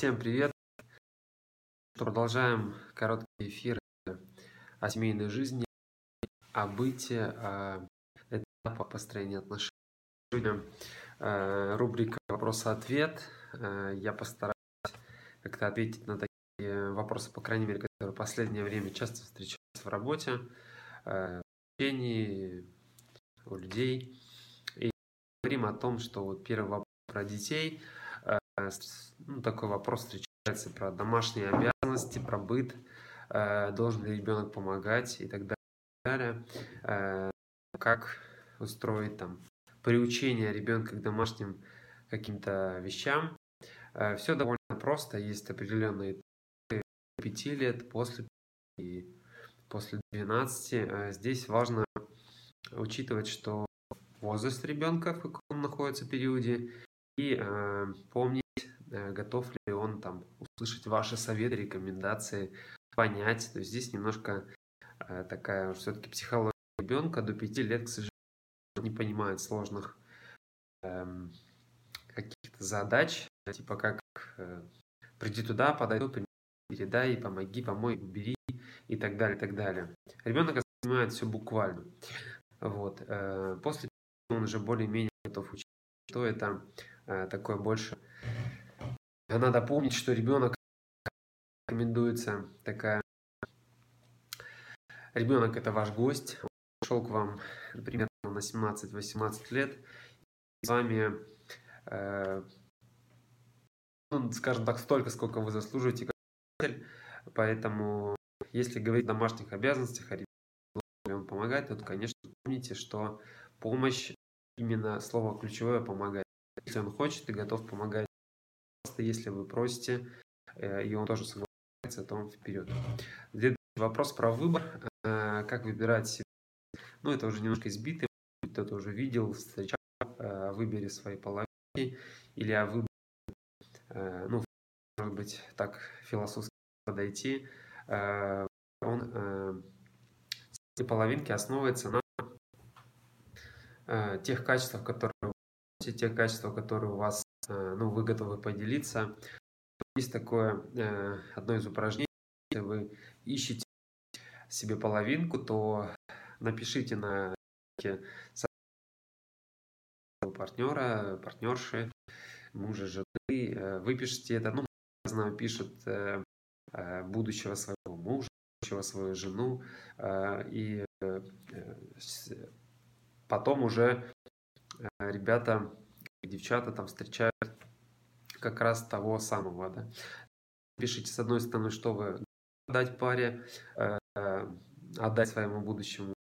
Всем привет! Продолжаем короткий эфир о семейной жизни, о быте, о этапах построения отношений. Э, рубрика «Вопрос-ответ». Э, я постараюсь как-то ответить на такие вопросы, по крайней мере, которые в последнее время часто встречаются в работе, э, в общении, у людей. И говорим о том, что вот первый вопрос про детей – ну, такой вопрос встречается про домашние обязанности, про быт, э, должен ли ребенок помогать и так далее. Э, как устроить там приучение ребенка к домашним каким-то вещам. Э, Все довольно просто, есть определенные 5 лет, после и после 12. Здесь важно учитывать, что возраст ребенка, в каком он находится периоде, и э, помнить, э, готов ли он там услышать ваши советы, рекомендации, понять. То есть здесь немножко э, такая все-таки психология ребенка до 5 лет, к сожалению, не понимает сложных э, каких-то задач, типа как э, приди туда, подай тут, передай, помоги, помой, убери и так далее, и так далее. Ребенок воспринимает все буквально. Вот. Э, после он уже более-менее готов учить, что это Э, такое больше. Надо помнить, что ребенок рекомендуется такая... Ребенок это ваш гость, он пришел к вам примерно на 17-18 лет, и с вами, э, ну, скажем так, столько, сколько вы заслуживаете, поэтому если говорить о домашних обязанностях, а ребенку помогать, то, конечно, помните, что помощь, именно слово ключевое помогать. Если он хочет и готов помогать, просто если вы просите, э, и он тоже соглашается, то он вперед. Следующий вопрос про выбор. Э, как выбирать себе? Ну, это уже немножко избитый, кто-то уже видел, встречал, э, выбери свои половинки, или о выборе, ну, может быть, так философски подойти. Он, половинки основывается на тех качествах, которые все те качества, которые у вас, ну, вы готовы поделиться. Есть такое э, одно из упражнений, если вы ищете себе половинку, то напишите на партнера, партнерши, мужа, жены, э, выпишите это, ну, знаю, пишут будущего своего мужа, будущего свою жену, и потом уже ребята, девчата там встречают как раз того самого, да. Пишите, с одной стороны, что вы отдать паре, э, отдать своему будущему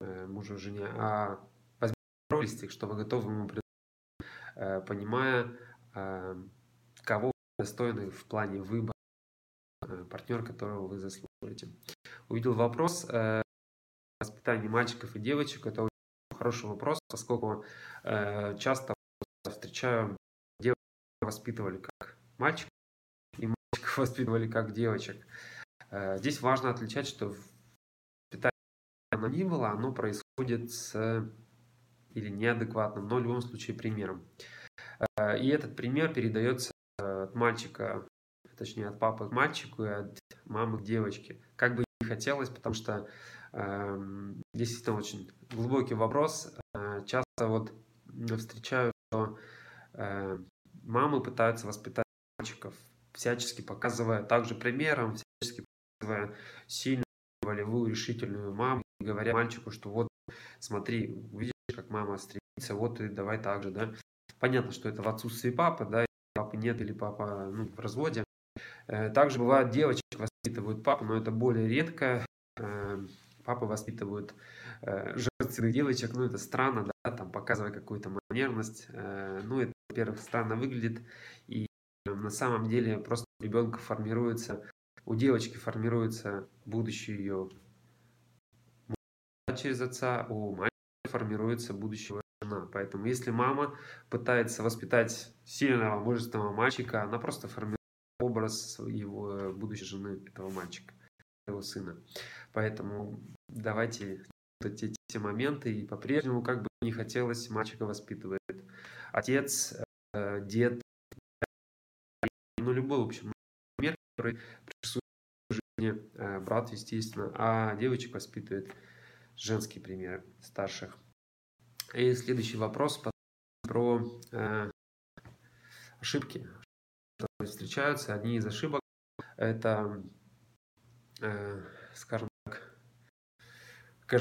э, мужу, жене, а возьмите листик, что вы готовы ему предложить, э, понимая, э, кого достойны в плане выбора э, партнер, которого вы заслуживаете. Увидел вопрос э, воспитания мальчиков и девочек. Это хороший вопрос, поскольку э, часто встречаю девочек воспитывали как мальчик, и мальчиков воспитывали как девочек. Э, здесь важно отличать, что питание оно ни было, оно происходит с или неадекватным, но в любом случае примером. Э, и этот пример передается от мальчика, точнее от папы к мальчику и от мамы к девочке. Как бы не хотелось, потому что Эм, действительно очень глубокий вопрос. Э, часто вот встречаю, что э, мамы пытаются воспитать мальчиков, всячески показывая также примером, всячески показывая сильную, волевую, решительную маму, говоря мальчику, что вот смотри, видишь, как мама стремится, вот и давай так же, да. Понятно, что это в отсутствии папы, да, папы нет или папа ну, в разводе. Э, также бывает, девочек воспитывают папу, но это более редко. Папы воспитывают э, женственных девочек, ну это странно, да, там показывая какую-то манерность, э, ну это, во-первых, странно выглядит, и на самом деле просто у ребенка формируется, у девочки формируется будущее ее через отца, у мальчика формируется будущего жена. Поэтому если мама пытается воспитать сильного, мужественного мальчика, она просто формирует образ его будущей жены, этого мальчика, этого сына. Поэтому давайте вот эти все моменты, и по-прежнему, как бы не хотелось, мальчика воспитывает отец, э, дед, ну, любой, в общем, пример, который присутствует в жизни э, брат, естественно, а девочек воспитывает женский пример старших. И следующий вопрос про э, ошибки. Встречаются одни из ошибок. Это, скажем